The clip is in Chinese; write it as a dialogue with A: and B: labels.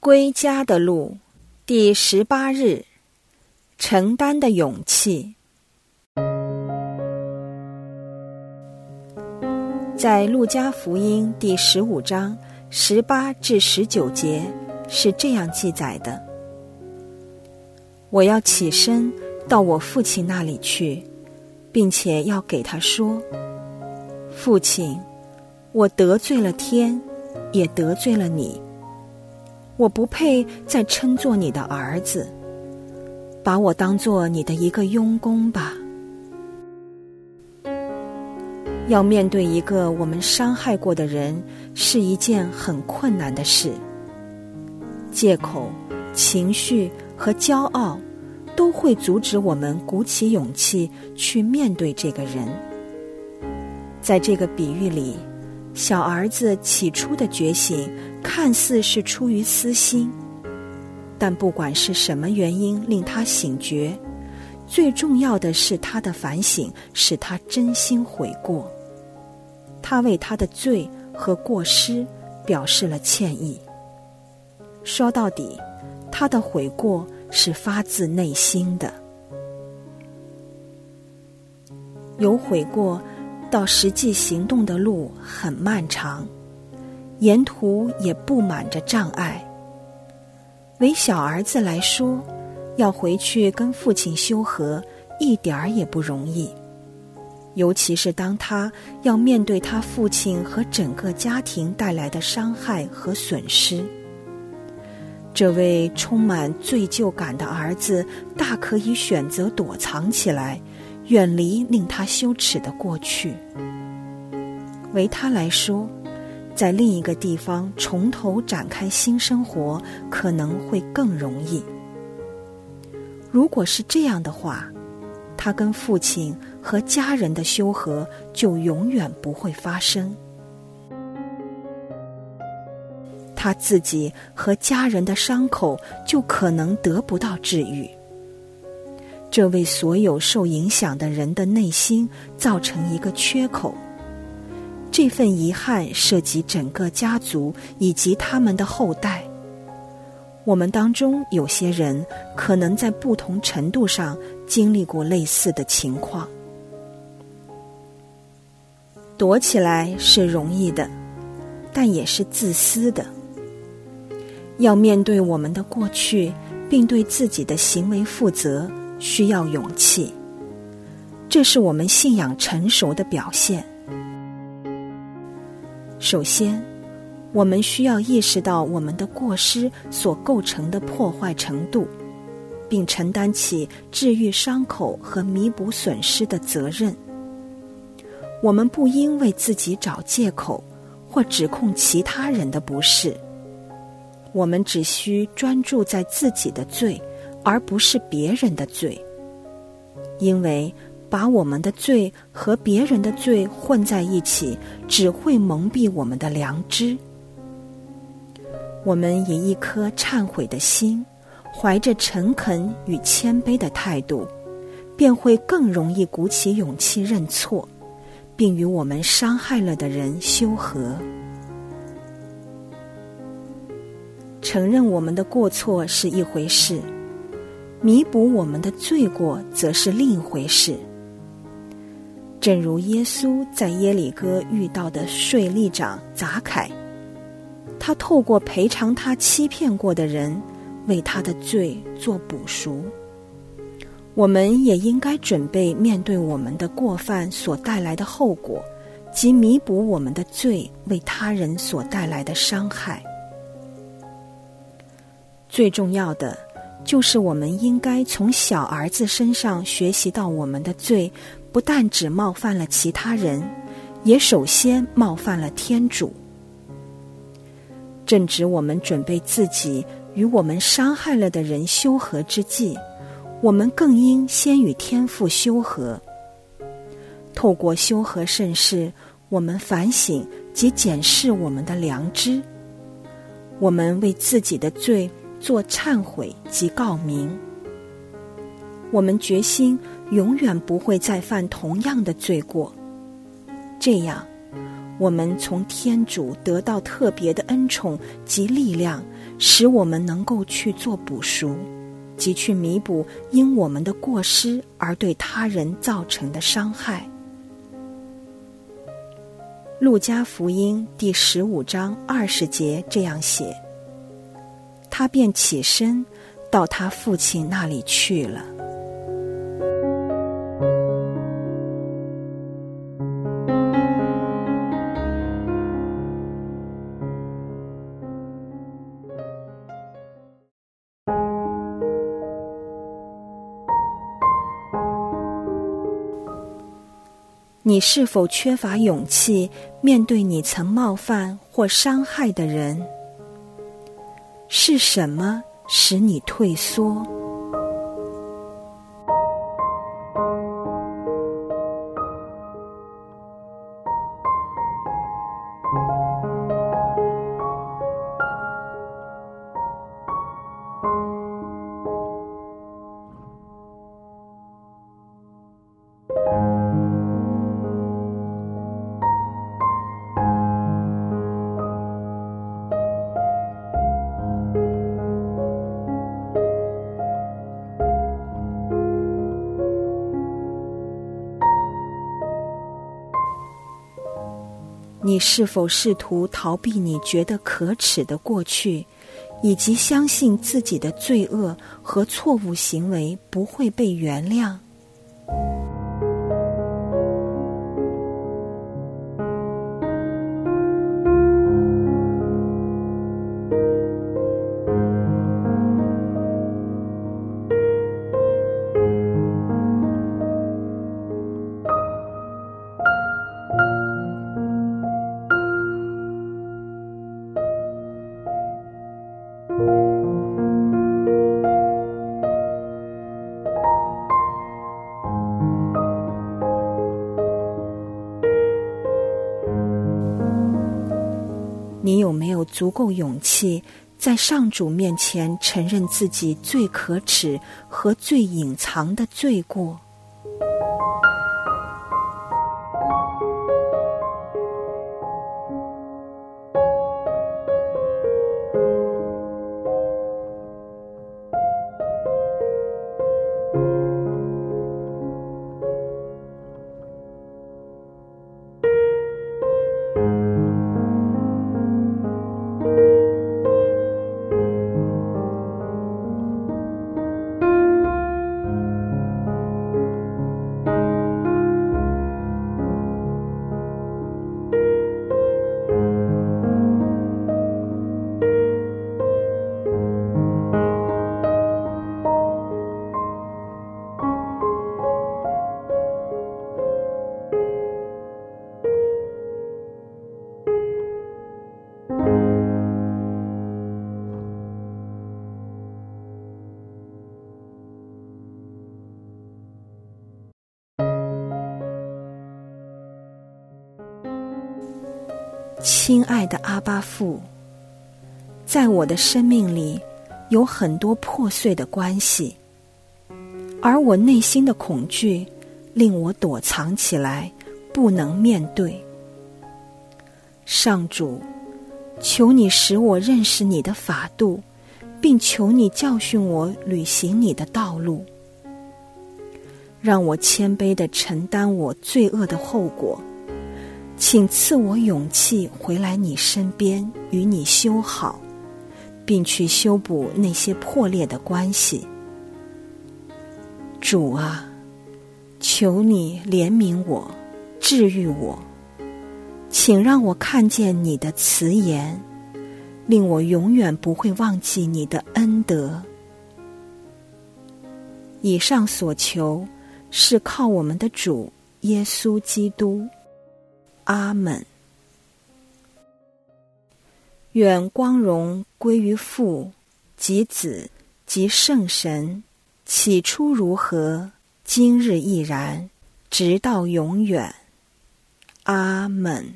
A: 归家的路，第十八日，承担的勇气。在路加福音第十五章十八至十九节是这样记载的：“我要起身到我父亲那里去，并且要给他说：父亲，我得罪了天，也得罪了你。我不配再称作你的儿子，把我当做你的一个佣工吧。”要面对一个我们伤害过的人，是一件很困难的事。借口、情绪和骄傲都会阻止我们鼓起勇气去面对这个人。在这个比喻里，小儿子起初的觉醒看似是出于私心，但不管是什么原因令他醒觉，最重要的是他的反省使他真心悔过。他为他的罪和过失表示了歉意。说到底，他的悔过是发自内心的。有悔过，到实际行动的路很漫长，沿途也布满着障碍。为小儿子来说，要回去跟父亲修和，一点儿也不容易。尤其是当他要面对他父亲和整个家庭带来的伤害和损失，这位充满罪疚感的儿子大可以选择躲藏起来，远离令他羞耻的过去。为他来说，在另一个地方从头展开新生活可能会更容易。如果是这样的话，他跟父亲。和家人的修和就永远不会发生，他自己和家人的伤口就可能得不到治愈，这为所有受影响的人的内心造成一个缺口。这份遗憾涉及整个家族以及他们的后代。我们当中有些人可能在不同程度上经历过类似的情况。躲起来是容易的，但也是自私的。要面对我们的过去，并对自己的行为负责，需要勇气。这是我们信仰成熟的表现。首先，我们需要意识到我们的过失所构成的破坏程度，并承担起治愈伤口和弥补损失的责任。我们不应为自己找借口，或指控其他人的不是。我们只需专注在自己的罪，而不是别人的罪。因为把我们的罪和别人的罪混在一起，只会蒙蔽我们的良知。我们以一颗忏悔的心，怀着诚恳与谦卑的态度，便会更容易鼓起勇气认错。并与我们伤害了的人修和，承认我们的过错是一回事，弥补我们的罪过则是另一回事。正如耶稣在耶里哥遇到的税吏长杂凯，他透过赔偿他欺骗过的人，为他的罪做补赎。我们也应该准备面对我们的过犯所带来的后果，及弥补我们的罪为他人所带来的伤害。最重要的，就是我们应该从小儿子身上学习到，我们的罪不但只冒犯了其他人，也首先冒犯了天主。正值我们准备自己与我们伤害了的人修和之际。我们更应先与天父修和，透过修和盛世，我们反省及检视我们的良知，我们为自己的罪做忏悔及告明，我们决心永远不会再犯同样的罪过，这样，我们从天主得到特别的恩宠及力量。使我们能够去做补赎，及去弥补因我们的过失而对他人造成的伤害。路加福音第十五章二十节这样写：“他便起身，到他父亲那里去了。”你是否缺乏勇气面对你曾冒犯或伤害的人？是什么使你退缩？你是否试图逃避你觉得可耻的过去，以及相信自己的罪恶和错误行为不会被原谅？足够勇气，在上主面前承认自己最可耻和最隐藏的罪过？亲爱的阿巴父，在我的生命里有很多破碎的关系，而我内心的恐惧令我躲藏起来，不能面对。上主，求你使我认识你的法度，并求你教训我履行你的道路，让我谦卑的承担我罪恶的后果。请赐我勇气回来你身边，与你修好，并去修补那些破裂的关系。主啊，求你怜悯我，治愈我，请让我看见你的慈言，令我永远不会忘记你的恩德。以上所求是靠我们的主耶稣基督。阿门。愿光荣归于父及子及圣神，起初如何，今日亦然，直到永远。阿门。